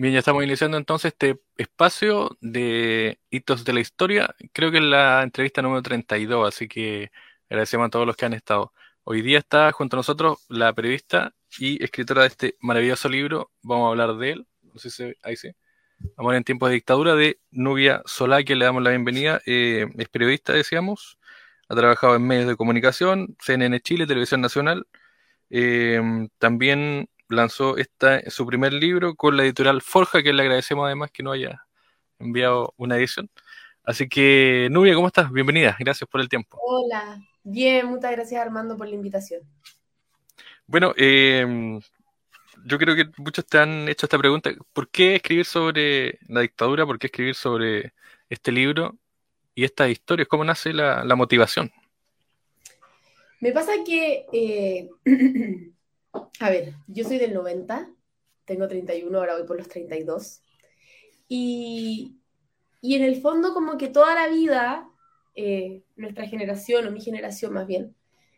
Bien, ya estamos iniciando entonces este espacio de hitos de la historia. Creo que es la entrevista número 32, así que agradecemos a todos los que han estado. Hoy día está junto a nosotros la periodista y escritora de este maravilloso libro. Vamos a hablar de él. No sé si ahí sí. Amor en tiempos de dictadura de Nubia Solá, que le damos la bienvenida. Eh, es periodista, decíamos. Ha trabajado en medios de comunicación, CNN Chile, Televisión Nacional. Eh, también lanzó esta, su primer libro con la editorial Forja, que le agradecemos además que no haya enviado una edición. Así que, Nubia, ¿cómo estás? Bienvenida, gracias por el tiempo. Hola, bien, muchas gracias Armando por la invitación. Bueno, eh, yo creo que muchos te han hecho esta pregunta, ¿por qué escribir sobre la dictadura? ¿Por qué escribir sobre este libro y estas historias? ¿Cómo nace la, motivación? Me pasa que eh, A ver, yo soy del 90, tengo 31, ahora voy por los 32. Y, y en el fondo como que toda la vida, eh, nuestra generación, o mi generación más bien,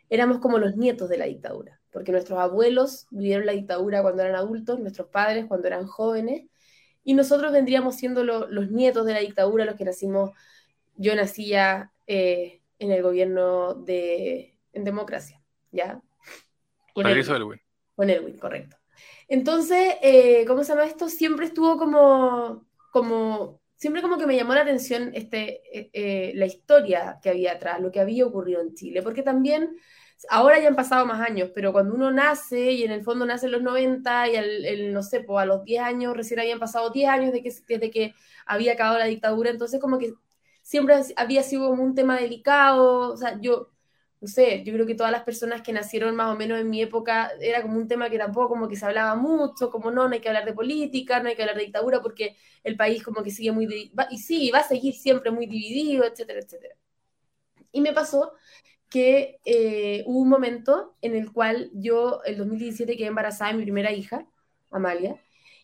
éramos como los nietos de la dictadura, porque nuestros abuelos vivieron la dictadura cuando eran adultos, nuestros padres cuando eran jóvenes, y nosotros vendríamos siendo los nietos de la dictadura, los que nacimos, yo nacía eh, en el gobierno de, en democracia, ¿ya? Con con Elwin, correcto. Entonces, eh, ¿cómo se llama esto? Siempre estuvo como, como, siempre como que me llamó la atención este, eh, eh, la historia que había atrás, lo que había ocurrido en Chile, porque también, ahora ya han pasado más años, pero cuando uno nace y en el fondo nace en los 90 y al, no sé, pues a los 10 años, recién habían pasado 10 años de que, desde que había acabado la dictadura, entonces como que siempre había sido como un tema delicado, o sea, yo no sé, yo creo que todas las personas que nacieron más o menos en mi época era como un tema que tampoco como que se hablaba mucho, como no, no hay que hablar de política, no hay que hablar de dictadura porque el país como que sigue muy, y sí, va a seguir siempre muy dividido, etcétera, etcétera. Y me pasó que eh, hubo un momento en el cual yo, el 2017, quedé embarazada de mi primera hija, Amalia,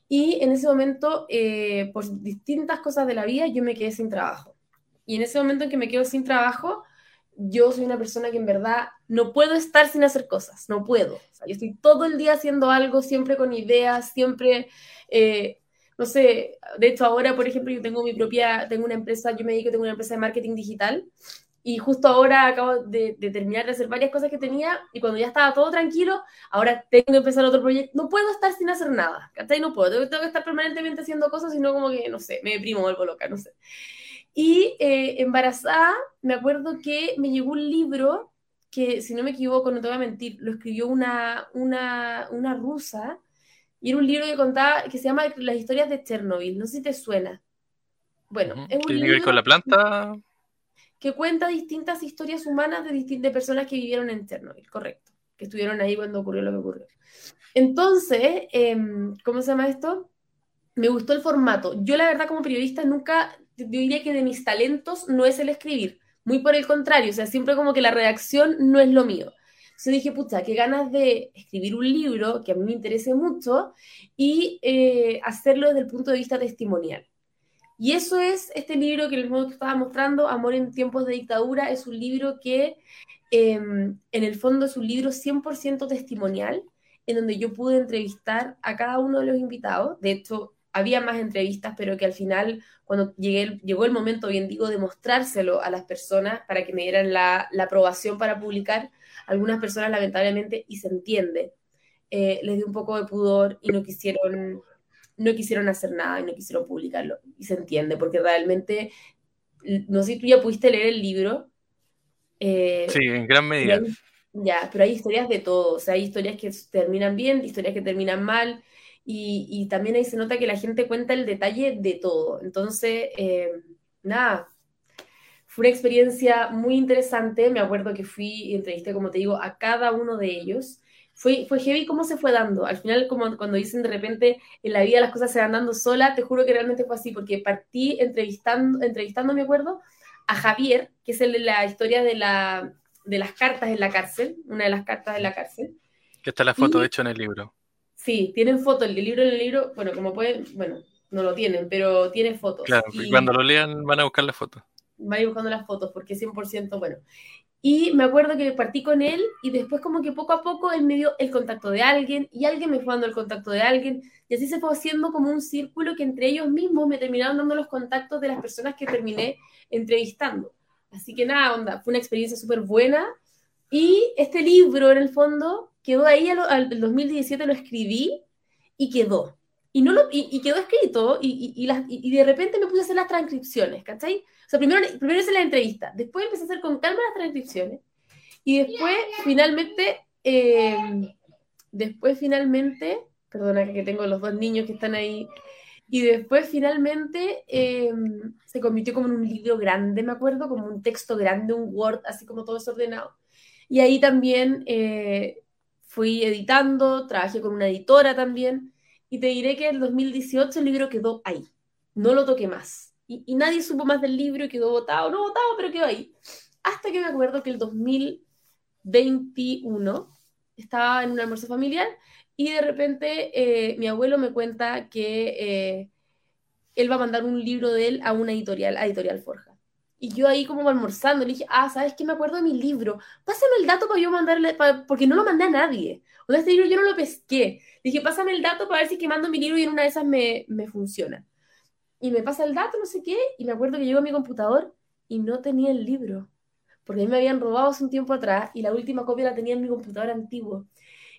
y en ese momento, eh, por distintas cosas de la vida, yo me quedé sin trabajo. Y en ese momento en que me quedo sin trabajo, yo soy una persona que en verdad no puedo estar sin hacer cosas, no puedo. yo estoy todo el día haciendo algo, siempre con ideas, siempre, eh, no sé, de hecho ahora, por ejemplo, yo tengo mi propia, tengo una empresa, yo me dedico, tengo una empresa de marketing digital y justo ahora acabo de, terminar de hacer varias cosas que tenía y cuando ya estaba todo tranquilo, ahora tengo que empezar otro proyecto. No puedo estar sin hacer nada, ¿cachai? No puedo, tengo, tengo que estar permanentemente haciendo cosas, sino como que, no sé, me deprimo, vuelvo loca, no sé. Y eh, embarazada, me acuerdo que me llegó un libro que, si no me equivoco, no te voy a mentir, lo escribió una, una, una rusa, y era un libro que contaba, que se llama Las historias de Chernobyl, no sé si te suena. Bueno, es un libro con la planta? Que cuenta distintas historias humanas de, distintas personas que vivieron en Chernobyl, correcto, que estuvieron ahí cuando ocurrió lo que ocurrió. Entonces, em, ¿cómo se llama esto? Me gustó el formato. Yo la verdad como periodista nunca yo diría que de mis talentos no es el escribir, muy por el contrario, o sea, siempre como que la redacción no es lo mío. Entonces dije, pucha, qué ganas de escribir un libro que a mí me interese mucho y eh, hacerlo desde el punto de vista testimonial. Y eso es este libro que les estaba mostrando, Amor en tiempos de dictadura, es un libro que em, en el fondo es un libro 100% testimonial, en donde yo pude entrevistar a cada uno de los invitados. De hecho, había más entrevistas, pero que al final, cuando llegué, llegó el momento, bien digo, de mostrárselo a las personas para que me dieran la, aprobación para publicar, algunas personas lamentablemente, y se entiende, eh, les dio un poco de pudor y no quisieron, no quisieron hacer nada y no quisieron publicarlo. Y se entiende, porque realmente, no sé si tú ya pudiste leer el libro. Eh, sí, en gran medida. ya, pero hay historias de todo, o sea, hay historias que terminan bien, historias que terminan mal, y, también ahí se nota que la gente cuenta el detalle de todo. Entonces, eh, nada, fue una experiencia muy interesante. Me acuerdo que fui y entrevisté, como te digo, a cada uno de ellos. Fue, fue heavy cómo se fue dando. Al final, como cuando dicen de repente en la vida las cosas se van dando sola, te juro que realmente fue así, porque partí entrevistando, entrevistando me acuerdo, a Javier, que es el de la historia de, la, de las cartas en la cárcel, una de las cartas en la cárcel. Que está la foto, de hecho, en el libro. Sí, tienen fotos. El libro en el libro, bueno, como pueden, bueno, no lo tienen, pero tiene fotos. Claro, y cuando lo lean van a buscar las fotos. Van a ir buscando las fotos porque es 100% bueno. Y me acuerdo que partí con él y después como que poco a poco él me dio el contacto de alguien y alguien me fue dando el contacto de alguien y así se fue haciendo como un círculo que entre ellos mismos me terminaron dando los contactos de las personas que terminé entrevistando. Así que nada, onda, fue una experiencia súper buena y este libro en el fondo quedó ahí, al, al 2017 lo escribí y quedó. Y, no lo, y, quedó escrito y, y, y, de repente me puse a hacer las transcripciones, ¿cachai? O sea, primero, primero hice la entrevista, después empecé a hacer con calma las transcripciones y después finalmente, eh, después finalmente, perdona que tengo los dos niños que están ahí, y después finalmente eh, se convirtió como en un libro grande, me acuerdo, como un texto grande, un Word, así como todo desordenado. Y ahí también eh, fui editando, trabajé con una editora también y te diré que en 2018 el libro quedó ahí. No lo toqué más. Y, nadie supo más del libro y quedó votado. No votado, pero quedó ahí. Hasta que me acuerdo que el 2021 estaba en un almuerzo familiar y de repente eh, mi abuelo me cuenta que eh, él va a mandar un libro de él a una editorial, a Editorial Forja. Y yo ahí como almorzando le dije, ah, ¿sabes qué? Me acuerdo de mi libro. Pásame el dato para yo mandarle, porque no lo mandé a nadie. O sea, este libro yo no lo pesqué. Dije, pásame el dato para ver si que mando mi libro y en una de esas me, me funciona. Y me pasa el dato, no sé qué, y me acuerdo que llegó a mi computador y no tenía el libro. Porque a mí me habían robado hace un tiempo atrás y la última copia la tenía en mi computador antiguo.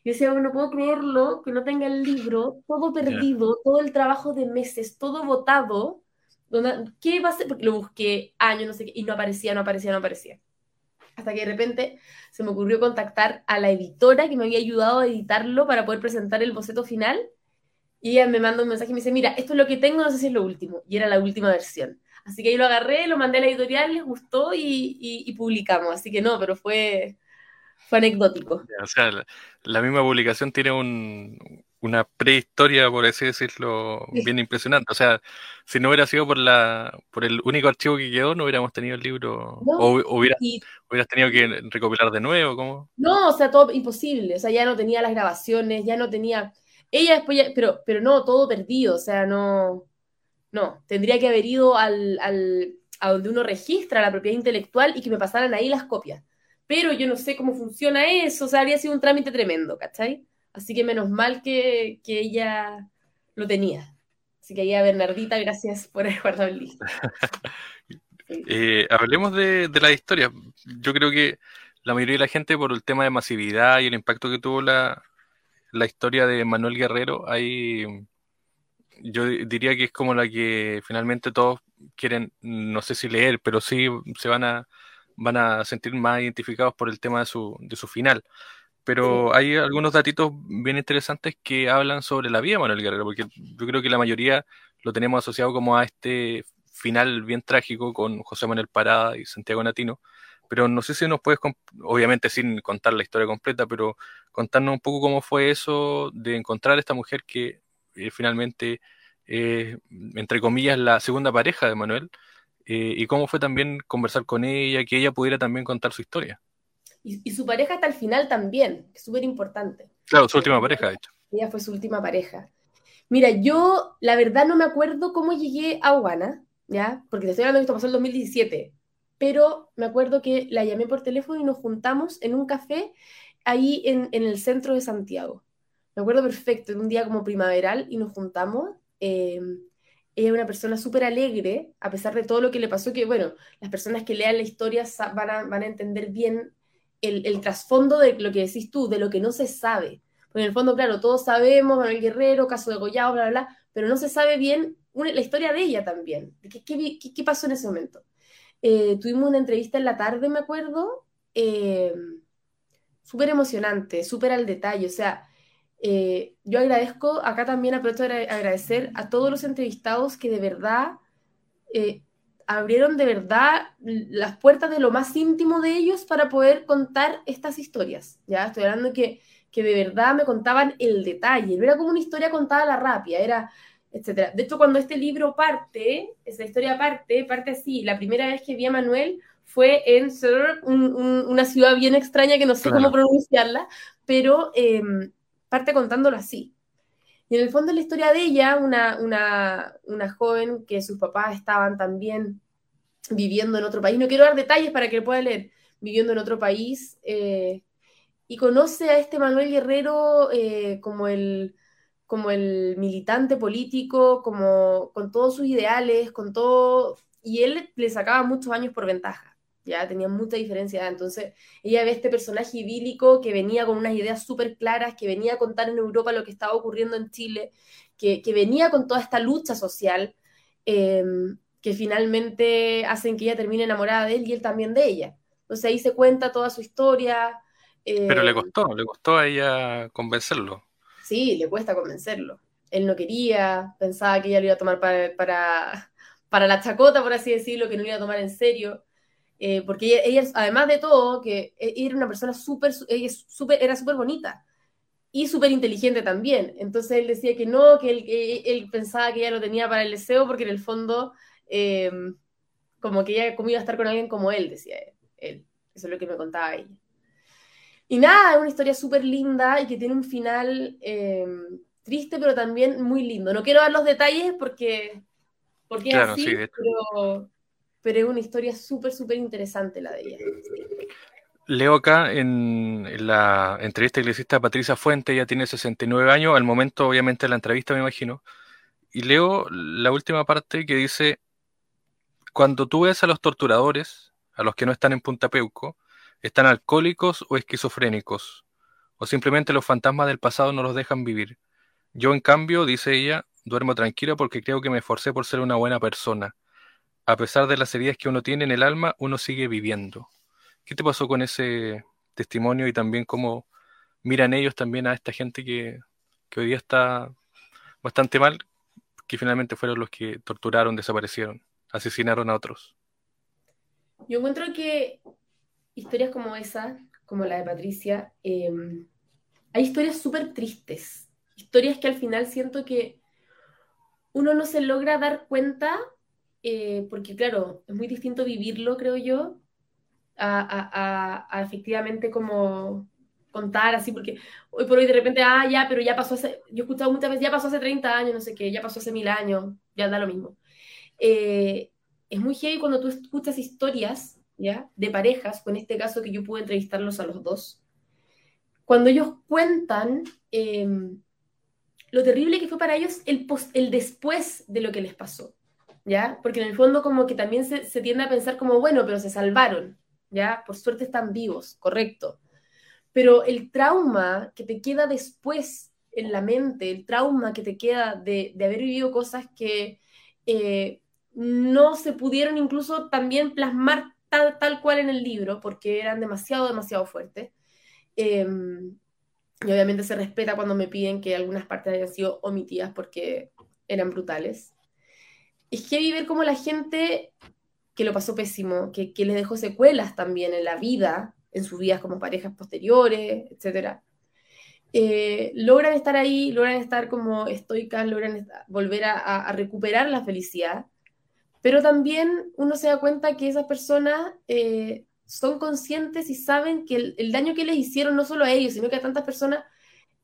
Y decía, no puedo creerlo que no tenga el libro, todo perdido, todo el trabajo de meses, todo botado. ¿Qué va a ser? Porque lo busqué años, no sé qué, y no aparecía, no aparecía, no aparecía. Hasta que de repente se me ocurrió contactar a la editora que me había ayudado a editarlo para poder presentar el boceto final. Y ella me manda un mensaje y me dice, mira, esto es lo que tengo, no sé si es lo último. Y era la última versión. Así que ahí lo agarré, lo mandé a la editorial, les gustó y, publicamos. Así que no, pero fue, fue anecdótico. O sea, la misma publicación tiene un, una prehistoria, por así decirlo, bien impresionante. O sea, si no hubiera sido por la por el único archivo que quedó, no hubiéramos tenido el libro. o hubiera, hubieras tenido que recopilar de nuevo, ¿cómo? No, o sea, todo imposible. O sea, ya no tenía las grabaciones, ya no tenía. Ella después ya, pero, pero no, todo perdido. O sea, no. No, tendría que haber ido al, al, a donde uno registra la propiedad intelectual y que me pasaran ahí las copias. Pero yo no sé cómo funciona eso, o sea, habría sido un trámite tremendo, ¿cachai? Así que menos mal que, ella lo tenía. Así que a Bernardita, gracias por haber guardado el listo. Eh, hablemos de, la historia. Yo creo que la mayoría de la gente, por el tema de masividad y el impacto que tuvo la, historia de Manuel Guerrero, ahí yo diría que es como la que finalmente todos quieren, no sé si leer, pero sí se van a, van a sentir más identificados por el tema de su, de su final pero hay algunos datitos bien interesantes que hablan sobre la vida de Manuel Guerrero, porque yo creo que la mayoría lo tenemos asociado como a este final bien trágico con José Manuel Parada y Santiago Natino, pero no sé si nos puedes, obviamente sin contar la historia completa, pero contarnos un poco cómo fue eso de encontrar a esta mujer que eh, finalmente, eh, entre comillas, la segunda pareja de Manuel, eh, y cómo fue también conversar con ella, que ella pudiera también contar su historia. Y, su pareja hasta el final también, que es súper importante. Claro, su última pareja, de hecho. Ella fue su última pareja. Mira, yo la verdad no me acuerdo cómo llegué a Guana, ¿ya? Porque te estoy hablando de esto pasó en el 2017, pero me acuerdo que la llamé por teléfono y nos juntamos en un café ahí en, el centro de Santiago. Me acuerdo perfecto, en un día como primaveral y nos juntamos. Eh, ella es una persona súper alegre, a pesar de todo lo que le pasó, que bueno, las personas que lean la historia van a, van a entender bien el, trasfondo de lo que decís tú, de lo que no se sabe. Porque en el fondo, claro, todos sabemos, Manuel Guerrero, caso de Goyao, bla, bla, bla, pero no se sabe bien la historia de ella también. ¿Qué, qué, pasó en ese momento? Eh, tuvimos una entrevista en la tarde, me acuerdo, eh, súper emocionante, súper al detalle. O sea, eh, yo agradezco, acá también aprovecho de agradecer a todos los entrevistados que de verdad abrieron de verdad las puertas de lo más íntimo de ellos para poder contar estas historias. Ya estoy hablando que, que de verdad me contaban el detalle, no era como una historia contada a la rápida, era etcétera. De hecho, cuando este libro parte, esa historia parte, parte así. La primera vez que vi a Manuel fue en una ciudad bien extraña que no sé cómo pronunciarla, pero em, parte contándolo así. Y en el fondo la historia de ella, una, una, una joven que sus papás estaban también viviendo en otro país. No quiero dar detalles para que pueda leer, viviendo en otro país, eh, y conoce a este Manuel Guerrero eh, como, el, como el militante político, como con todos sus ideales, con todo, y él le sacaba muchos años por ventaja, ya tenía mucha diferencia, entonces ella ve este personaje idílico que venía con unas ideas súper claras, que venía a contar en Europa lo que estaba ocurriendo en Chile, que, que venía con toda esta lucha social, eh, que finalmente hacen que ella termine enamorada de él y él también de ella. Entonces ahí se cuenta toda su historia, pero le eh, costó, le costó a ella convencerlo. Sí, le cuesta convencerlo. Él no quería, pensaba que ella lo iba a tomar para, para, la chacota, por así decirlo, que no lo iba a tomar en serio. Eh, porque ella, además de todo, que e, era una persona súper, ella super, era súper bonita y súper inteligente también. Entonces él decía que no, que él, pensaba que ella lo tenía para el deseo, porque en el fondo, eh, como que ella como iba a estar con alguien como él, decía él. Eso es lo que me contaba ella. Y nada, es una historia súper linda y que tiene un final em, triste, pero también muy lindo. No quiero dar los detalles porque, porque es así, pero, pero, es una historia súper, súper interesante la de ella. Leo acá en, la entrevista que le hiciste a Patricia Fuente, ella tiene 69 años, al momento obviamente de la entrevista me imagino, y leo la última parte que dice, cuando tú ves a los torturadores, a los que no están en Punta Peuco, están alcohólicos o esquizofrénicos, o simplemente los fantasmas del pasado no los dejan vivir. Yo, en cambio, dice ella, duermo tranquila porque creo que me esforcé por ser una buena persona. A pesar de las heridas que uno tiene en el alma, uno sigue viviendo. ¿Qué te pasó con ese testimonio y también cómo miran ellos también a esta gente que, que hoy día está bastante mal, que finalmente fueron los que torturaron, desaparecieron, asesinaron a otros? Yo encuentro que historias como esa, como la de Patricia, em, hay historias súper tristes, historias que al final siento que uno no se logra dar cuenta, eh, porque claro, es muy distinto vivirlo, creo yo, a, efectivamente como contar así, porque hoy por hoy de repente, ah, ya, pero ya pasó hace, yo he escuchado muchas veces, ya pasó hace 30 años, no sé qué, ya pasó hace mil años, ya da lo mismo. Eh, es muy heavy cuando tú escuchas historias ¿ya? De parejas, con este caso que yo pude entrevistarlos a los dos. Cuando ellos cuentan em, lo terrible que fue para ellos el, el después de lo que les pasó, ¿ya? Porque en el fondo como que también se, se tiende a pensar como, bueno, pero se salvaron, ¿ya? Por suerte están vivos, correcto. Pero el trauma que te queda después en la mente, el trauma que te queda de, de haber vivido cosas que eh, no se pudieron incluso también plasmar tal, cual en el libro, porque eran demasiado, demasiado fuertes. Em, y obviamente se respeta cuando me piden que algunas partes hayan sido omitidas porque eran brutales. Es que ver cómo la gente que lo pasó pésimo, que, que les dejó secuelas también en la vida, en sus vidas como parejas posteriores, etc., eh, logran estar ahí, logran estar como estoicas, logran volver a, a, recuperar la felicidad pero también uno se da cuenta que esas personas eh, son conscientes y saben que el, daño que les hicieron no solo a ellos, sino que a tantas personas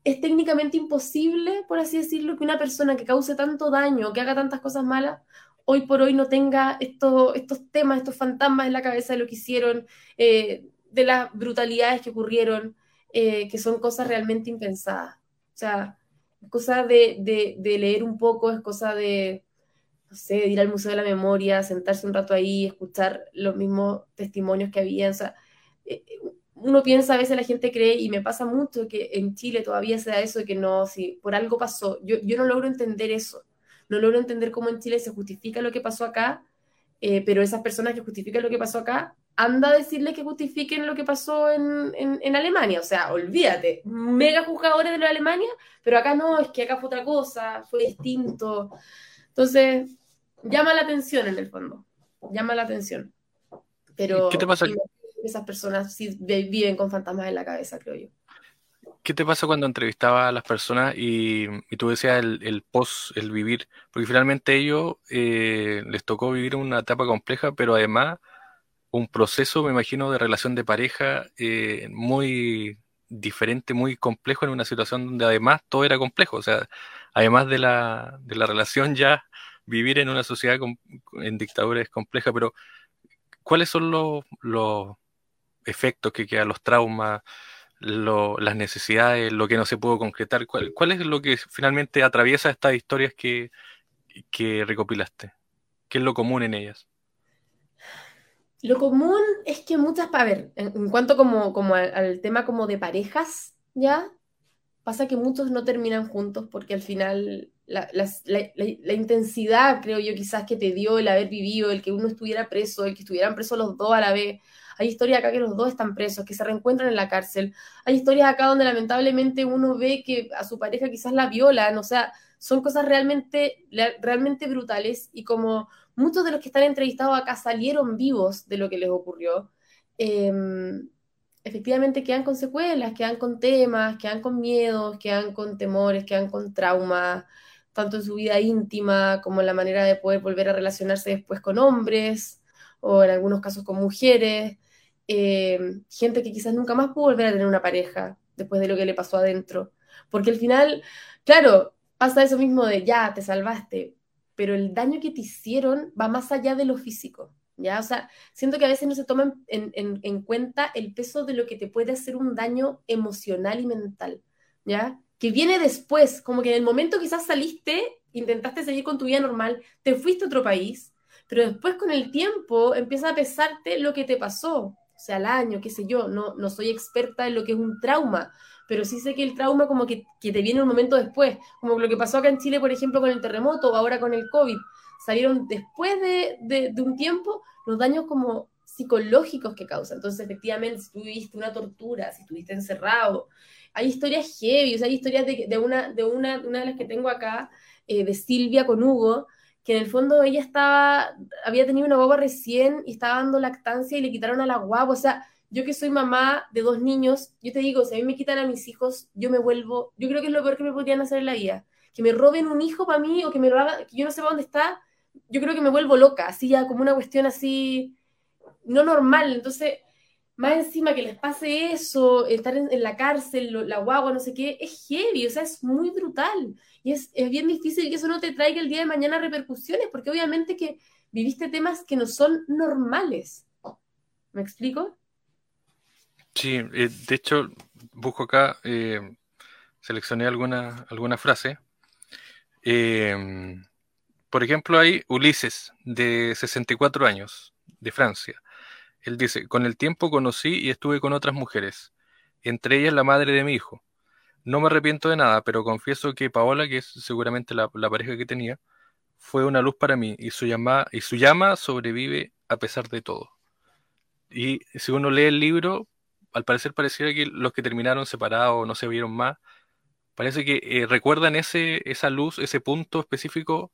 es técnicamente imposible, por así decirlo, que una persona que cause tanto daño, que haga tantas cosas malas, hoy por hoy no tenga estos, estos temas, estos fantasmas en la cabeza de lo que hicieron, eh, de las brutalidades que ocurrieron, eh, que son cosas realmente impensadas. O sea, es cosa de, de leer un poco, es cosa de, no sé, ir al Museo de la Memoria, sentarse un rato ahí, escuchar los mismos testimonios que había. O sea, eh, uno piensa, a veces la gente cree, y me pasa mucho que en Chile todavía se da eso de que no, si por algo pasó. Yo, yo no logro entender eso. No logro entender cómo en Chile se justifica lo que pasó acá, eh, pero esas personas que justifican lo que pasó acá, anda a decirle que justifiquen lo que pasó en, en, en, Alemania. O sea, olvídate, mega juzgadores de lo de Alemania, pero acá no, es que acá fue otra cosa, fue distinto. Entonces, llama la atención en el fondo, llama la atención. Pero ¿Qué te pasa? Esas personas sí viven con fantasmas en la cabeza, creo yo. ¿Qué te pasa cuando entrevistaba a las personas y, tú decías el, post, el vivir? Porque finalmente ellos eh, les tocó vivir una etapa compleja, pero además un proceso, me imagino, de relación de pareja eh, muy diferente, muy complejo en una situación donde además todo era complejo. O sea, además de la, de la relación ya vivir en una sociedad en dictadura es compleja, pero ¿cuáles son los, efectos que quedan, los traumas, las necesidades, lo que no se pudo concretar. ¿Cuál, ¿Cuál, es lo que finalmente atraviesa estas historias que, que recopilaste? ¿Qué es lo común en ellas? Lo común es que muchas, a ver, en, cuanto como, como al, tema como de parejas, ¿ya? Pasa que muchos no terminan juntos porque al final la, la, intensidad, creo yo, quizás que te dio el haber vivido, el que uno estuviera preso, el que estuvieran presos los dos a la vez. Hay historias acá que los dos están presos, que se reencuentran en la cárcel. Hay historias acá donde lamentablemente uno ve que a su pareja quizás la violan, o sea, son cosas realmente, realmente brutales y como muchos de los que están entrevistados acá salieron vivos de lo que les ocurrió, em, efectivamente quedan con secuelas, quedan con temas, quedan con miedos, quedan con temores, quedan con traumas, tanto en su vida íntima como en la manera de poder volver a relacionarse después con hombres o en algunos casos con mujeres, em, gente que quizás nunca más pudo volver a tener una pareja después de lo que le pasó adentro. Porque al final, claro, pasa eso mismo de ya, te salvaste, pero el daño que te hicieron va más allá de lo físico, ¿ya? O sea, siento que a veces no se toma en, cuenta el peso de lo que te puede hacer un daño emocional y mental, ¿ya? Que viene después, como que en el momento quizás saliste, intentaste seguir con tu vida normal, te fuiste a otro país, pero después con el tiempo empieza a pesarte lo que te pasó, sea, el año, qué sé yo, no, no soy experta en lo que es un trauma, pero sí sé que el trauma como que, te viene un momento después, como lo que pasó acá en Chile, por ejemplo, con el terremoto o ahora con el COVID. Salieron después de, un tiempo los daños como psicológicos que causa. Entonces, efectivamente, si tuviste una tortura, si estuviste encerrado, hay historias heavy, o sea, hay historias de, una, de, una, una de las que tengo acá, eh, de Silvia con Hugo, que en el fondo ella estaba, había tenido una guagua recién y estaba dando lactancia y le quitaron a la guagua, o sea, yo que soy mamá de dos niños, yo te digo, si a mí me quitan a mis hijos, yo me vuelvo, yo creo que es lo peor que me podrían hacer en la vida. Que me roben un hijo para mí o que me lo hagan, que yo no sepa dónde está, yo creo que me vuelvo loca, así ya como una cuestión así, no normal. Entonces, más encima que les pase eso, estar en, la cárcel, la guagua, no sé qué, es heavy, o sea, es muy brutal. Y es, es bien difícil que eso no te traiga el día de mañana repercusiones, porque obviamente que viviste temas que no son normales. ¿Me explico? Sí, eh, de hecho, busco acá, eh, seleccioné alguna, alguna frase. Em, por ejemplo, hay Ulises, de 64 años, de Francia. Él dice, con el tiempo conocí y estuve con otras mujeres, entre ellas la madre de mi hijo. No me arrepiento de nada, pero confieso que Paola, que es seguramente la, pareja que tenía, fue una luz para mí y su, llama, y su llama sobrevive a pesar de todo. Y si uno lee el libro, al parecer pareciera que los que terminaron separados no se vieron más, parece que eh, recuerdan ese, esa luz, ese punto específico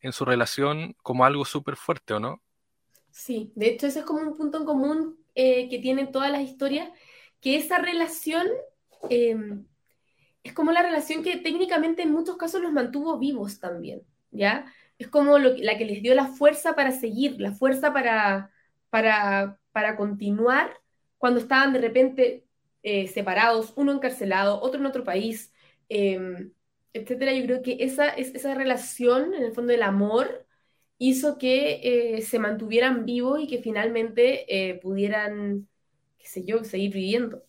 en su relación como algo súper fuerte, ¿o no? Sí, de hecho ese es como un punto en común eh, que tienen todas las historias, que esa relación em, es como la relación que técnicamente en muchos casos los mantuvo vivos también, ¿ya? Es como la que les dio la fuerza para seguir, la fuerza para, para, para continuar cuando estaban de repente eh, separados, uno encarcelado, otro en otro país, em, etcétera. Yo creo que esa, esa relación, en el fondo del amor, hizo que eh, se mantuvieran vivos y que finalmente eh, pudieran, qué sé yo, seguir viviendo.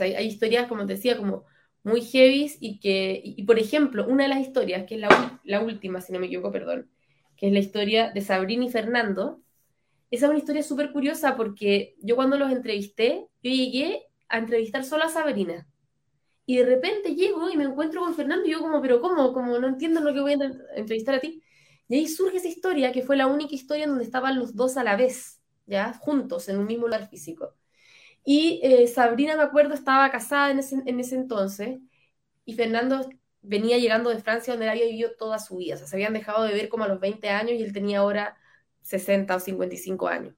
Hay historias, como te decía, como muy heavy y que, y, por ejemplo, una de las historias, que es la, última, si no me equivoco, perdón, que es la historia de Sabrina y Fernando, esa es una historia súper curiosa porque yo cuando los entrevisté, yo llegué a entrevistar solo a Sabrina. Y de repente llego y me encuentro con Fernando y yo como, pero ¿cómo? Como no entiendo lo que voy a entrevistar a ti. Y ahí surge esa historia, que fue la única historia en donde estaban los dos a la vez, ¿ya? Juntos, en un mismo lugar físico. Y eh, Sabrina, me acuerdo, estaba casada en ese, en ese entonces y Fernando venía llegando de Francia donde él había vivido toda su vida. O sea, se habían dejado de ver como a los 20 años y él tenía ahora 60 o 55 años.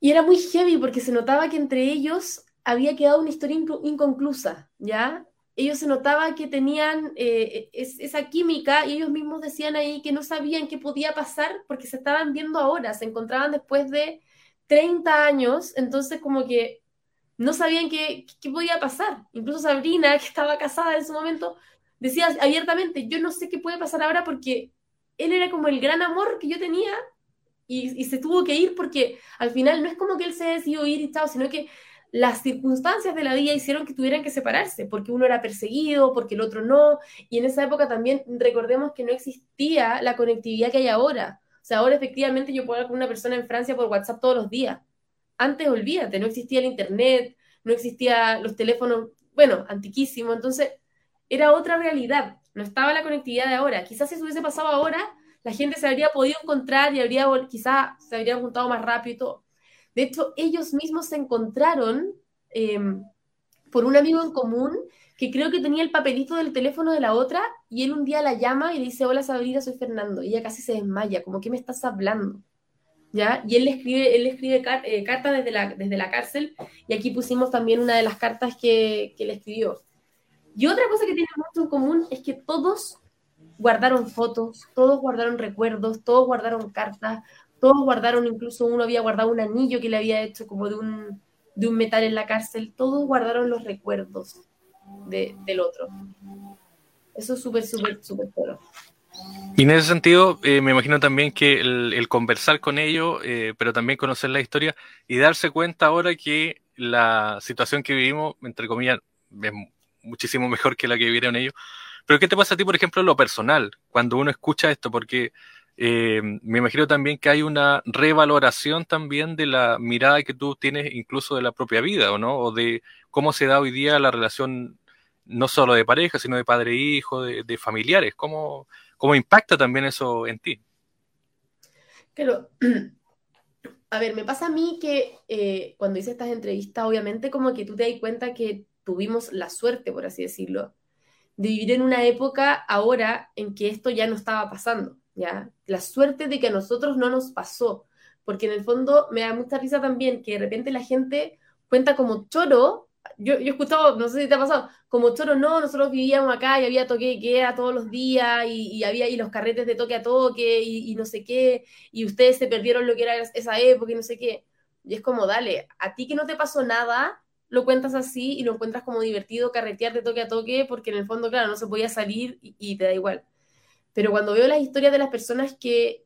Y era muy heavy porque se notaba que entre ellos había quedado una historia inconclusa, ¿ya? Ellos se notaba que tenían eh, esa química y ellos mismos decían ahí que no sabían qué podía pasar porque se estaban viendo ahora, se encontraban después de 30 años, entonces como que no sabían qué, qué podía pasar. Incluso Sabrina, que estaba casada en su momento, decía abiertamente, yo no sé qué puede pasar ahora porque él era como el gran amor que yo tenía y, se tuvo que ir porque al final no es como que él se decidió ir y chao, sino que las circunstancias de la vida hicieron que tuvieran que separarse, porque uno era perseguido, porque el otro no, y en esa época también recordemos que no existía la conectividad que hay ahora. O sea, ahora efectivamente yo puedo hablar con una persona en Francia por WhatsApp todos los días. Antes, olvídate, no existía el Internet, no existía los teléfonos, bueno, antiquísimo, entonces era otra realidad, no estaba la conectividad de ahora. Quizás si eso hubiese pasado ahora, la gente se habría podido encontrar y habría, quizás se habría juntado más rápido y todo. De hecho, ellos mismos se encontraron em, por un amigo en común que creo que tenía el papelito del teléfono de la otra y él un día la llama y le dice, hola Sabrina, soy Fernando. Y ella casi se desmaya, como, ¿qué me estás hablando? ¿Ya? Y él le escribe, él le escribe eh, cartas desde la, desde la cárcel y aquí pusimos también una de las cartas que, que le escribió. Y otra cosa que tiene mucho en común es que todos guardaron fotos, todos guardaron recuerdos, todos guardaron cartas, todos guardaron, incluso uno había guardado un anillo que le había hecho como de un, de un metal en la cárcel, todos guardaron los recuerdos del otro. Eso es súper, súper, súper bueno. Y en ese sentido, eh, me imagino también que el, conversar con ellos, eh, pero también conocer la historia y darse cuenta ahora que la situación que vivimos, entre comillas, es muchísimo mejor que la que vivieron ellos, pero ¿qué te pasa a ti, por ejemplo, en lo personal, cuando uno escucha esto? Porque eh, me imagino también que hay una revaloración también de la mirada que tú tienes incluso de la propia vida, ¿o no? O de cómo se da hoy día la relación no solo de pareja, sino de padre e hijo, de, familiares. ¿Cómo, ¿Cómo impacta también eso en ti? Claro. A ver, me pasa a mí que eh, cuando hice estas entrevistas, obviamente como que tú te das cuenta que tuvimos la suerte, por así decirlo, de vivir en una época ahora en que esto ya no estaba pasando, La suerte de que a nosotros no nos pasó, porque en el fondo me da mucha risa también que de repente la gente cuenta como choro, yo, yo he escuchado, no sé si te ha pasado, como choro, no, nosotros vivíamos acá y había toque y queda todos los días y, había ahí los carretes de toque a toque y, y, no sé qué, y ustedes se perdieron lo que era esa época y no sé qué. Y es como, dale, a ti que no te pasó nada, lo cuentas así y lo encuentras como divertido carretear de toque a toque, porque en el fondo, claro, no se podía salir y, te da igual. Pero cuando veo las historias de las personas que,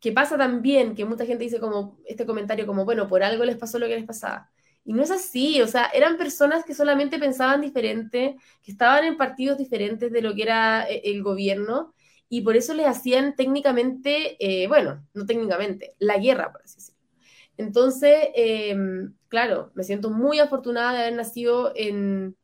que pasa también, que mucha gente dice como este comentario como, bueno, por algo les pasó lo que les pasaba. Y no es así, o sea, eran personas que solamente pensaban diferente, que estaban en partidos diferentes de lo que era eh, el gobierno, y por eso les hacían técnicamente, eh, bueno, no técnicamente, la guerra, por así decirlo. Entonces, em, claro, me siento muy afortunada de haber nacido en,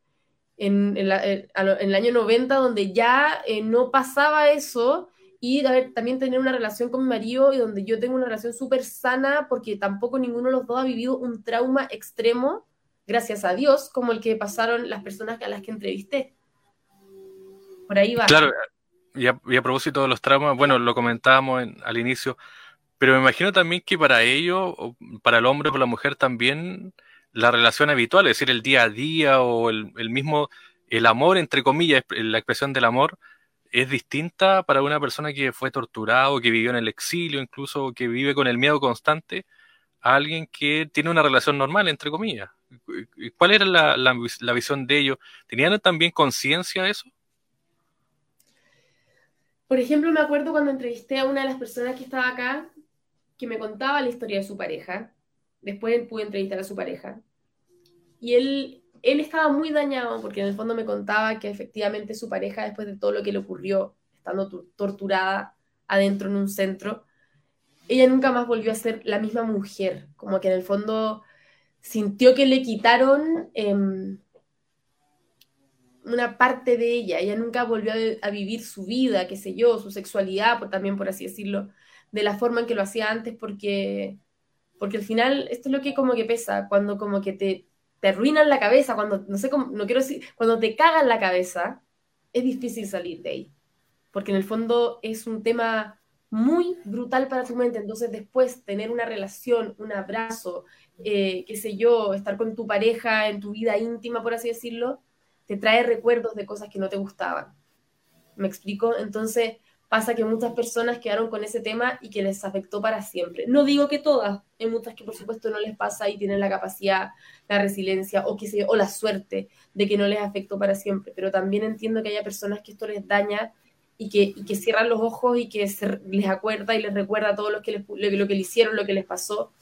en, el año 90, donde ya eh, no pasaba eso, y también tener una relación con mi marido y donde yo tengo una relación súper sana, porque tampoco ninguno de los dos ha vivido un trauma extremo, gracias a Dios, como el que pasaron las personas a las que entrevisté. Por ahí va. Claro, y a, propósito de los traumas, bueno, lo comentábamos al inicio, pero me imagino también que para ellos, para el hombre o la mujer también, la relación habitual, es decir, el día a día o el, mismo, el amor, entre comillas, la expresión del amor, es distinta para una persona que fue torturado, que vivió en el exilio, incluso que vive con el miedo constante, a alguien que tiene una relación normal, entre comillas. ¿Cuál era la, la visión de ellos? ¿Tenían también conciencia de eso? Por ejemplo, me acuerdo cuando entrevisté a una de las personas que estaba acá, que me contaba la historia de su pareja. Después pude entrevistar a su pareja. Y él, él estaba muy dañado porque en el fondo me contaba que efectivamente su pareja, después de todo lo que le ocurrió, estando torturada adentro en un centro, ella nunca más volvió a ser la misma mujer. Como que en el fondo sintió que le quitaron em, una parte de ella. Ella nunca volvió a, vivir su vida, qué sé yo, su sexualidad, por, también por así decirlo de la forma en que lo hacía antes, porque, porque al final esto es lo que como que pesa, cuando como que te, te arruinan la cabeza, cuando, no sé cómo, no quiero decir, cuando te cagan la cabeza, es difícil salir de ahí, porque en el fondo es un tema muy brutal para tu mente, entonces después tener una relación, un abrazo, eh, qué sé yo, estar con tu pareja en tu vida íntima, por así decirlo, te trae recuerdos de cosas que no te gustaban. ¿Me explico? Entonces, pasa que muchas personas quedaron con ese tema y que les afectó para siempre. No digo que todas, hay muchas que por supuesto no les pasa y tienen la capacidad, la resiliencia o, que se, o la suerte de que no les afectó para siempre, pero también entiendo que haya personas que esto les daña y que, que cierran los ojos y que les acuerda y les recuerda todo lo que, les, lo que le hicieron, lo que les pasó.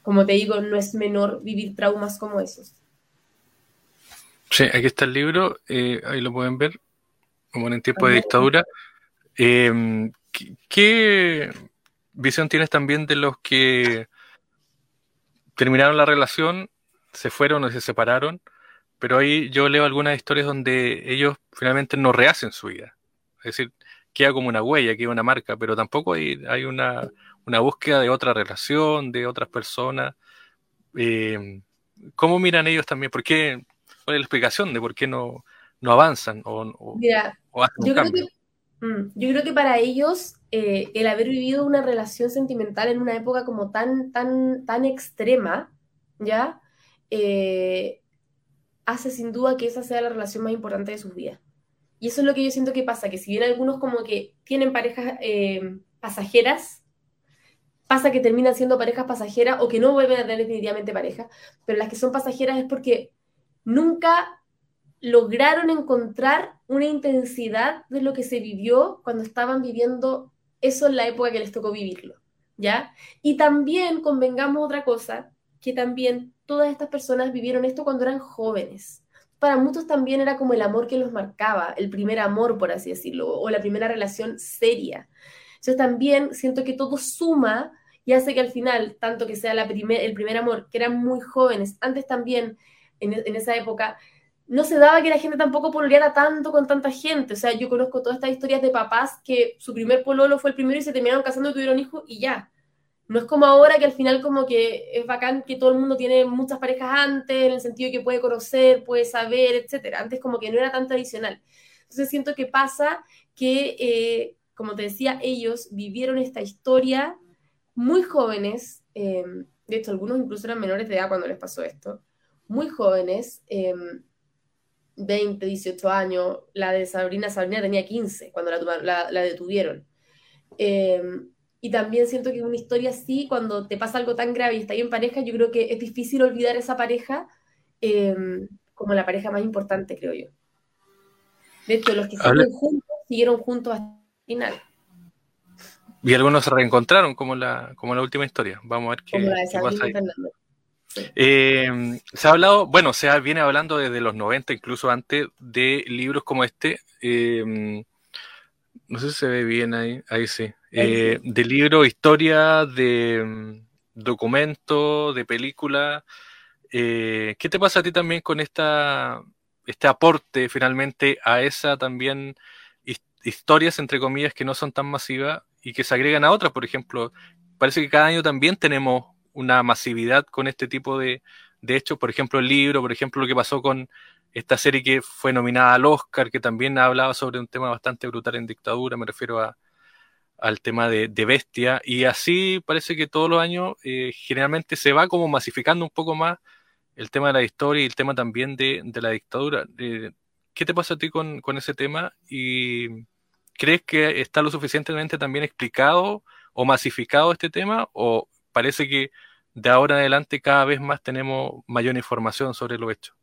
Como te digo, no es menor vivir traumas como esos. Sí, aquí está el libro, eh, ahí lo pueden ver, como en tiempo de dictadura. Em, ¿qué, visión tienes también de los que terminaron la relación, se fueron o se separaron? Pero ahí yo leo algunas historias donde ellos finalmente no rehacen su vida. Es decir, queda como una huella, queda una marca, pero tampoco hay, hay una, búsqueda de otra relación, de otras personas. Eh, ¿Cómo miran ellos también? ¿Por qué? ¿Cuál es la explicación de por qué no, no avanzan o, hacen un cambio? Que, yo creo que para ellos eh, el haber vivido una relación sentimental en una época como tan, tan, tan extrema, ¿ya? Eh, hace sin duda que esa sea la relación más importante de sus vidas. Y eso es lo que yo siento que pasa, que si bien algunos como que tienen parejas eh, pasajeras, pasa que terminan siendo parejas pasajeras o que no vuelven a tener definitivamente pareja, pero las que son pasajeras es porque nunca lograron encontrar una intensidad de lo que se vivió cuando estaban viviendo eso en la época que les tocó vivirlo, ¿ya? Y también convengamos otra cosa, que también todas estas personas vivieron esto cuando eran jóvenes para muchos también era como el amor que los marcaba, el primer amor, por así decirlo, o la primera relación seria. Entonces también siento que todo suma y hace que al final, tanto que sea el primer amor, que eran muy jóvenes, antes también, en, esa época, no se daba que la gente tampoco pololeara tanto con tanta gente. O sea, yo conozco todas estas historias de papás que su primer pololo fue el primero y se terminaron casando y tuvieron hijos y ya. No es como ahora que al final como que es bacán que todo el mundo tiene muchas parejas antes, en el sentido que puede conocer, puede saber, etc. Antes como que no era tan tradicional. Entonces siento que pasa que, eh, como te decía, ellos vivieron esta historia muy jóvenes, em, de hecho algunos incluso eran menores de edad cuando les pasó esto, muy jóvenes, 20, em, 18 años, la de Sabrina, Sabrina tenía 15 cuando la, la detuvieron. Em, y también siento que una historia así, cuando te pasa algo tan grave y estás en pareja, yo creo que es difícil olvidar esa pareja em, como la pareja más importante, creo yo. De hecho, los que siguieron juntos, siguieron juntos hasta el final. Y algunos se reencontraron, como la, como la última historia. Vamos a ver qué, pasa ahí. Em, se ha hablado, bueno, se viene hablando desde los 90, incluso antes, de libros como este. Em, no sé si se ve bien ahí, ahí sí. Eh, de libro, historia, de mm, documento, de película. Eh, ¿Qué te pasa a ti también con esta, este aporte finalmente a esa también historias, entre comillas, que no son tan masivas y que se agregan a otras? Por ejemplo, parece que cada año también tenemos una masividad con este tipo de, de hechos. Por ejemplo, el libro, por ejemplo, lo que pasó con esta serie que fue nominada al Oscar, que también hablaba sobre un tema bastante brutal en dictadura, me refiero a, al tema de, bestia, y así parece que todos los años eh, generalmente se va como masificando un poco más el tema de la historia y el tema también de, la dictadura. Eh, ¿Qué te pasa a ti con, ese tema? ¿Y crees que está lo suficientemente también explicado o masificado este tema? ¿O parece que de ahora en adelante cada vez más tenemos mayor información sobre lo hecho?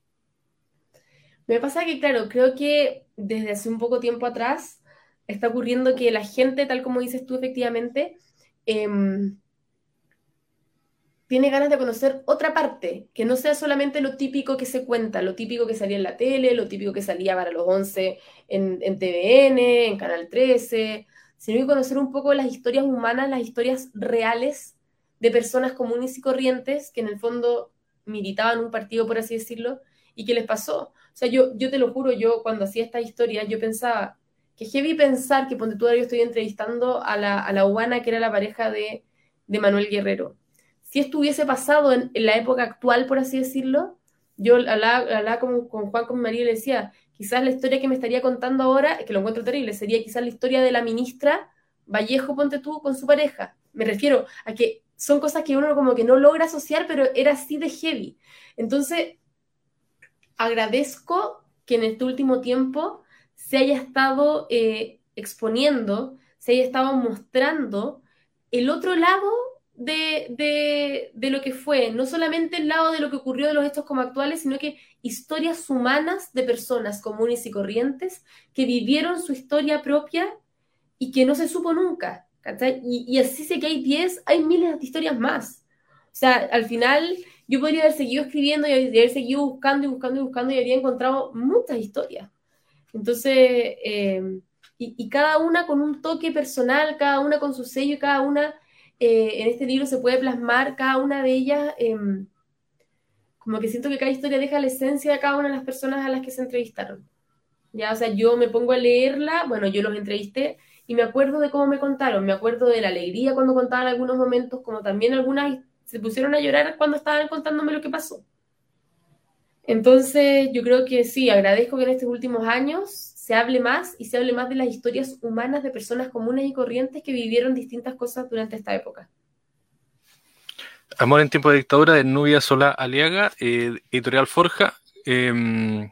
Me pasa que, claro, creo que desde hace un poco tiempo atrás está ocurriendo que la gente, tal como dices tú efectivamente, em, tiene ganas de conocer otra parte, que no sea solamente lo típico que se cuenta, lo típico que salía en la tele, lo típico que salía para los 11 en, en TVN, en Canal 13, sino que conocer un poco las historias humanas, las historias reales de personas comunes y corrientes que en el fondo militaban un partido, por así decirlo, y qué les pasó. O sea, yo, yo te lo juro, yo cuando hacía esta historia, yo pensaba, que heavy pensar que ponte tú yo estoy entrevistando a la, a la que era la pareja de, Manuel Guerrero. Si esto hubiese pasado en, la época actual, por así decirlo, yo hablaba, con, con, Juan, con María y le decía, quizás la historia que me estaría contando ahora, que lo encuentro terrible, sería quizás la historia de la ministra Vallejo, ponte tú, con su pareja. Me refiero a que son cosas que uno como que no logra asociar, pero era así de heavy. Entonces, agradezco que en este último tiempo se haya estado eh, exponiendo, se haya estado mostrando el otro lado de, de, lo que fue, no solamente el lado de lo que ocurrió de los hechos como actuales, sino que historias humanas de personas comunes y corrientes que vivieron su historia propia y que no se supo nunca. Y, y, así sé que hay 10, hay miles de historias más. O sea, al final yo podría haber seguido escribiendo y haber seguido buscando y buscando y buscando y habría encontrado muchas historias. Entonces, eh, y, y, cada una con un toque personal, cada una con su sello, cada una eh, en este libro se puede plasmar cada una de ellas, em, como que siento que cada historia deja la esencia de cada una de las personas a las que se entrevistaron. Ya, o sea, yo me pongo a leerla, bueno, yo los entrevisté y me acuerdo de cómo me contaron, me acuerdo de la alegría cuando contaban algunos momentos, como también algunas se pusieron a llorar cuando estaban contándome lo que pasó. Entonces, yo creo que sí, agradezco que en estos últimos años se hable más y se hable más de las historias humanas de personas comunes y corrientes que vivieron distintas cosas durante esta época. Amor en tiempo de dictadura de Nubia Sola Aliaga, eh, editorial Forja. Em,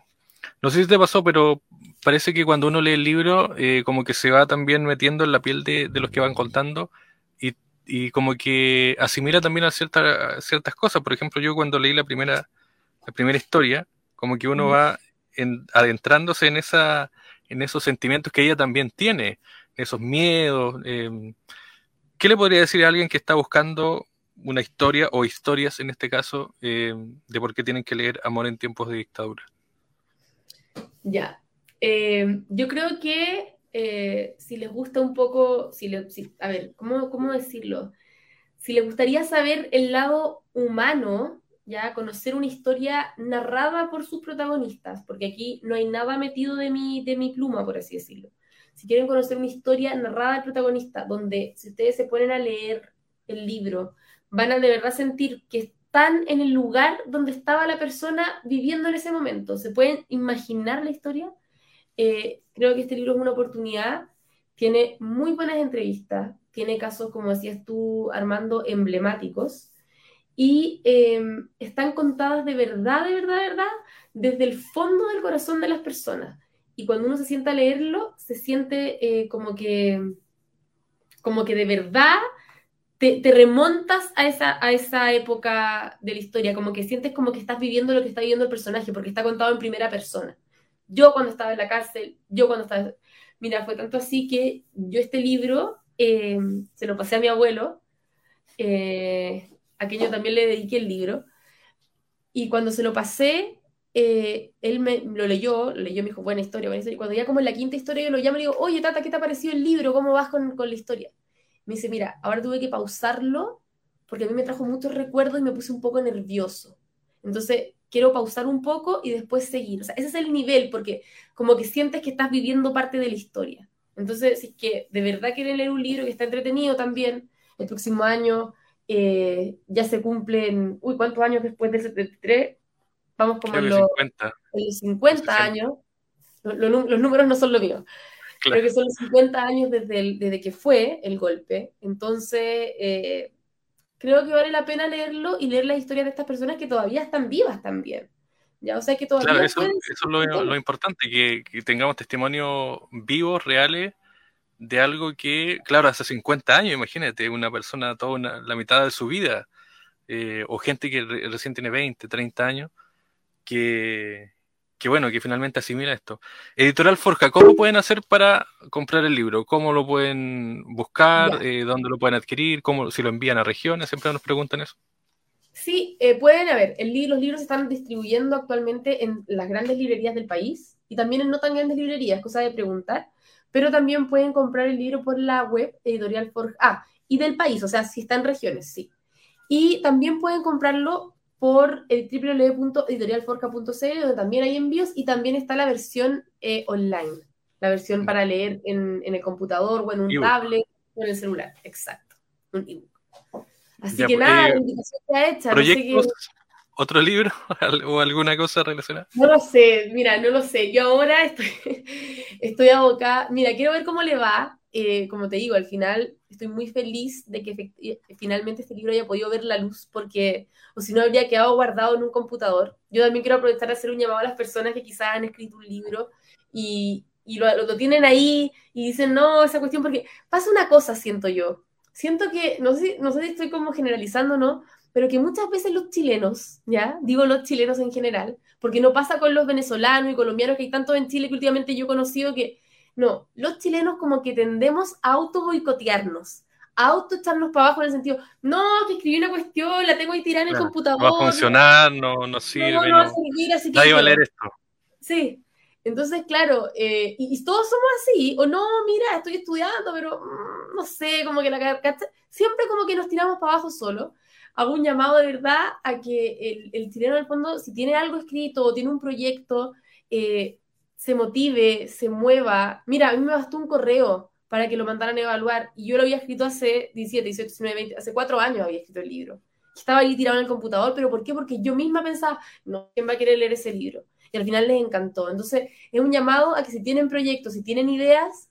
no sé si te pasó, pero parece que cuando uno lee el libro, eh, como que se va también metiendo en la piel de, los que van contando y, como que asimila también a ciertas, ciertas cosas. Por ejemplo, yo cuando leí la primera, la primera historia, como que uno va adentrándose en esa en esos sentimientos que ella también tiene, esos miedos. Em, ¿Qué le podría decir a alguien que está buscando una historia o historias en este caso em, de por qué tienen que leer Amor en tiempos de dictadura? Ya, em, yo creo que eh, si les gusta un poco, si, a ver, ¿cómo, ¿cómo decirlo? Si les gustaría saber el lado humano ya conocer una historia narrada por sus protagonistas, porque aquí no hay nada metido de mi, de mi pluma, por así decirlo. Si quieren conocer una historia narrada del protagonista, donde si ustedes se ponen a leer el libro, van a de verdad sentir que están en el lugar donde estaba la persona viviendo en ese momento. ¿Se pueden imaginar la historia? Eh, creo que este libro es una oportunidad. Tiene muy buenas entrevistas, tiene casos, como decías tú, Armando, emblemáticos y em, están contadas de verdad, de verdad, de verdad, desde el fondo del corazón de las personas. Y cuando uno se sienta a leerlo, se siente eh, como que como que de verdad te, remontas a esa, a esa época de la historia, como que sientes como que estás viviendo lo que está viviendo el personaje, porque está contado en primera persona. Yo cuando estaba en la cárcel, yo cuando estaba... Mira, fue tanto así que yo este libro em, se lo pasé a mi abuelo, eh, aquello también le dediqué el libro. Y cuando se lo pasé, eh, él me lo leyó, leyó, me dijo, buena historia, buena historia. Y cuando ya como en la quinta historia, yo lo llamo le digo, oye, Tata, ¿qué te ha parecido el libro? ¿Cómo vas con, con la historia? Me dice, mira, ahora tuve que pausarlo porque a mí me trajo muchos recuerdos y me puse un poco nervioso. Entonces, quiero pausar un poco y después seguir. O sea, ese es el nivel, porque como que sientes que estás viviendo parte de la historia. Entonces, si es que de verdad quieren leer un libro que está entretenido también, el próximo año eh, ya se cumplen, uy, ¿cuántos años después del 73? Vamos como en los 50, 50 años. Los, números no son lo mío. Creo que son los 50 años desde, desde que fue el golpe. Entonces, eh, creo que vale la pena leerlo y leer las historias de estas personas que todavía están vivas también. ¿Ya? O sea, que todavía claro, eso, es lo, lo importante, que, que, tengamos testimonios vivos, reales, de algo que, claro, hace 50 años, imagínate, una persona toda la mitad de su vida, eh, o gente que recién tiene 20, 30 años, que, que bueno, que finalmente asimila esto. Editorial Forja, ¿cómo pueden hacer para comprar el libro? ¿Cómo lo pueden buscar? Eh, ¿Dónde lo pueden adquirir? ¿Cómo, si lo envían a regiones? Siempre nos preguntan eso. Sí, eh, pueden, a ver, el, los libros se están distribuyendo actualmente en las grandes librerías del país y también en no tan grandes librerías, cosa de preguntar pero también pueden comprar el libro por la web Editorial Forja. Ah, y del país, o sea, si está en regiones, sí. Y también pueden comprarlo por el www.editorialforja.cl, donde también hay envíos y también está la versión eh, online, la versión para leer en, el computador o en un tablet o en el celular. Exacto, un ebook. Así que nada, eh, la invitación está hecha. ¿Proyectos, otro libro o alguna cosa relacionada? No lo sé, mira, no lo sé. Yo ahora estoy, estoy abocada. Mira, quiero ver cómo le va. Eh, como te digo, al final estoy muy feliz de que finalmente este libro haya podido ver la luz, porque o si no habría quedado guardado en un computador. Yo también quiero aprovechar de hacer un llamado a las personas que quizás han escrito un libro y, y lo, lo, tienen ahí y dicen, no, esa cuestión, porque pasa una cosa, siento yo. siento que, no sé, no sé si estoy como generalizando no, pero que muchas veces los chilenos, ¿ya? Digo los chilenos en general, porque no pasa con los venezolanos y colombianos que hay tantos en Chile que últimamente yo he conocido que, no, los chilenos como que tendemos a auto boicotearnos, a auto echarnos para abajo en el sentido, no, que escribí una cuestión, la tengo ahí tirada en el computador. No va a funcionar, no, no sirve. No, no, va a servir, así que... Nadie va a leer esto. Sí, entonces, claro, eh, y, todos somos así, o no, mira, estoy estudiando, pero mm, no sé, como que la siempre como que nos tiramos para abajo solo. Hago un llamado de verdad a que el, chileno, en el fondo, si tiene algo escrito o tiene un proyecto, eh, se motive, se mueva. Mira, a mí me bastó un correo para que lo mandaran a evaluar y yo lo había escrito hace 17, 18, 19, 20, hace cuatro años había escrito el libro. Estaba ahí tirado en el computador, pero ¿por qué? Porque yo misma pensaba, no, ¿quién va a querer leer ese libro? Y al final les encantó. Entonces, es un llamado a que si tienen proyectos, si tienen ideas,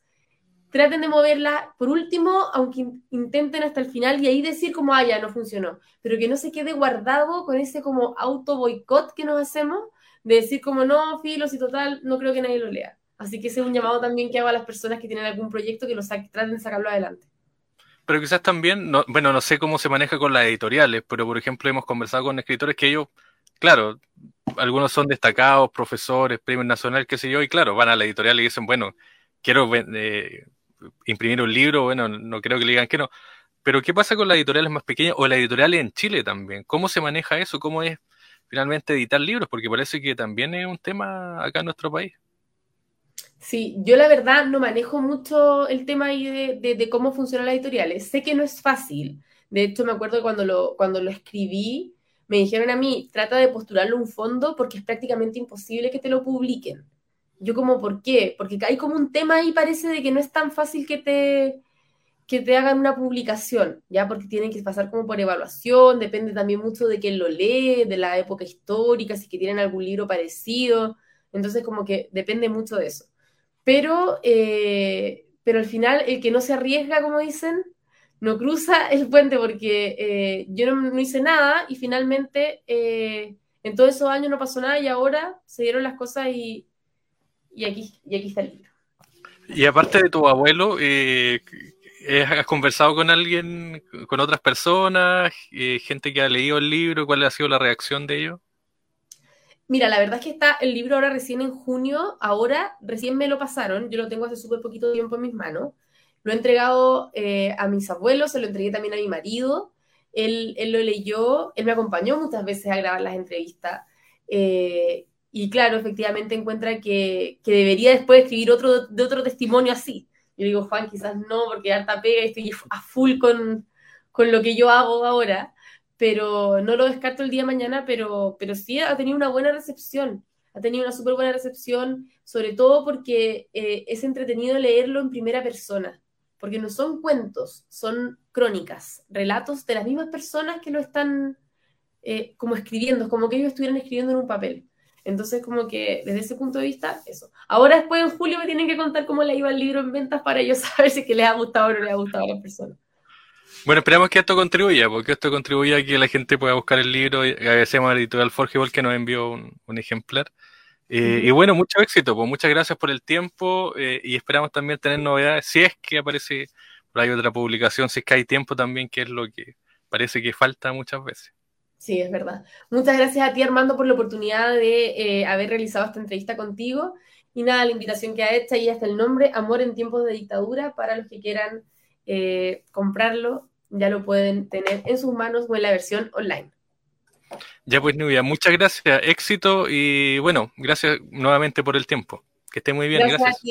traten de moverla por último, aunque intenten hasta el final y ahí decir como, ah, ya no funcionó, pero que no se quede guardado con ese como auto boicot que nos hacemos, de decir como, no, filos y total, no creo que nadie lo lea. Así que ese es un llamado también que hago a las personas que tienen algún proyecto que lo traten de sacarlo adelante. Pero quizás también, bueno, no sé cómo se maneja con las editoriales, pero por ejemplo hemos conversado con escritores que ellos, claro, algunos son destacados, profesores, premios nacionales, qué sé yo, y claro, van a la editorial y dicen, bueno, quiero eh, imprimir un libro, bueno, no creo que le digan que no. Pero ¿qué pasa con las editoriales más pequeñas o las editoriales en Chile también? ¿Cómo se maneja eso? ¿Cómo es finalmente editar libros? Porque parece que también es un tema acá en nuestro país. Sí, yo la verdad no manejo mucho el tema de, de, cómo funcionan las editoriales. Sé que no es fácil. De hecho, me acuerdo cuando lo, cuando lo escribí, me dijeron a mí, trata de postularlo un fondo porque es prácticamente imposible que te lo publiquen. Yo como, ¿por qué? Porque hay como un tema ahí, parece de que no es tan fácil que te, que te hagan una publicación, ¿ya? Porque tienen que pasar como por evaluación, depende también mucho de quién lo lee, de la época histórica, si que tienen algún libro parecido, entonces como que depende mucho de eso. Pero, eh, pero al final, el que no se arriesga, como dicen, no cruza el puente porque eh, yo no, hice nada y finalmente eh, en todos esos años no pasó nada y ahora se dieron las cosas y, y, aquí, y aquí está el libro. Y aparte de tu abuelo, eh, ¿has conversado con alguien, con otras personas, gente que ha leído el libro? ¿Cuál ha sido la reacción de ellos? Mira, la verdad es que está el libro ahora recién en junio, ahora recién me lo pasaron, yo lo tengo hace súper poquito tiempo en mis manos. Lo he entregado eh, a mis abuelos, se lo entregué también a mi marido. Él, lo leyó, él me acompañó muchas veces a grabar las entrevistas. Eh, y claro, efectivamente encuentra que, debería después escribir otro, de otro testimonio así. Yo digo, Juan, quizás no, porque harta pega y estoy a full con, con lo que yo hago ahora, pero no lo descarto el día de mañana, pero, pero sí ha tenido una buena recepción, ha tenido una súper buena recepción, sobre todo porque eh, es entretenido leerlo en primera persona porque no son cuentos, son crónicas, relatos de las mismas personas que lo están eh, como escribiendo, como que ellos estuvieran escribiendo en un papel. Entonces, como que desde ese punto de vista, eso. Ahora después en julio me tienen que contar cómo le iba el libro en ventas para yo saber si que les ha gustado o no les ha gustado a las personas. Bueno, esperamos que esto contribuya, porque esto contribuye a que la gente pueda buscar el libro. Agradecemos a la editorial Forgeval que nos envió un ejemplar. Eh, y bueno, mucho éxito, pues muchas gracias por el tiempo eh, y esperamos también tener novedades, si es que aparece por ahí otra publicación, si es que hay tiempo también, que es lo que parece que falta muchas veces. Sí, es verdad. Muchas gracias a ti, Armando, por la oportunidad de eh, haber realizado esta entrevista contigo. Y nada, la invitación que ha hecho y hasta el nombre, Amor en tiempos de dictadura, para los que quieran comprarlo, ya lo pueden tener en sus manos o en la versión online. Ya pues, Nubia, muchas gracias, éxito y bueno, gracias nuevamente por el tiempo. Que esté muy bien, gracias.